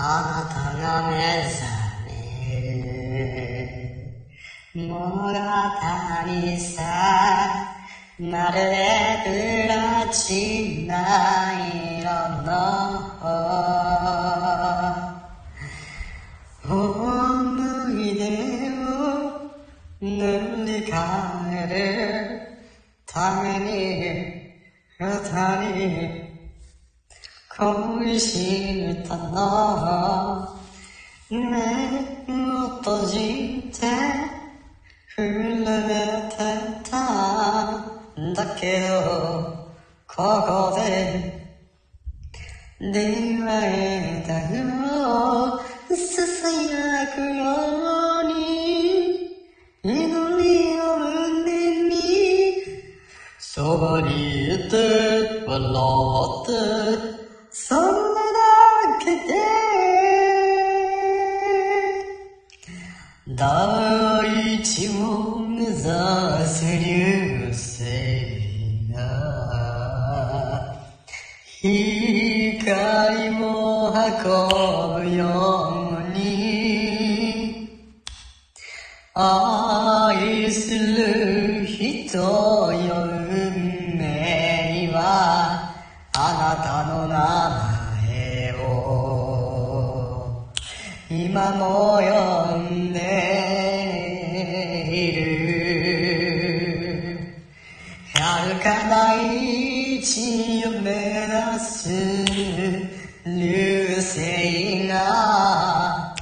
あなたが目覚める物語さまるでプラチナ色の思い出を塗り替えるために二人恋しめたの目を閉じて震えてたんだけどここで出会えたよささやくように祈りを胸にそばにいて笑って大地を目指す流星が光を運ぶように愛する人よ運命はあなたの名前を今も呼ん遥か大地を目指す流星が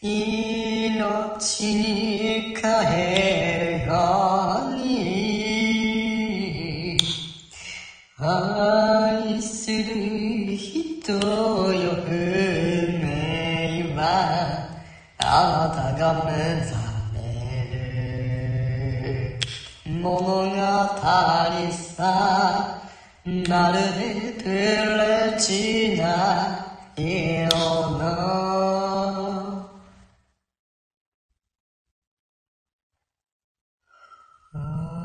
命に変えるように愛する人よ運命はあなたが目覚め 모모야 파리사 나를 들레지나 이오너 아...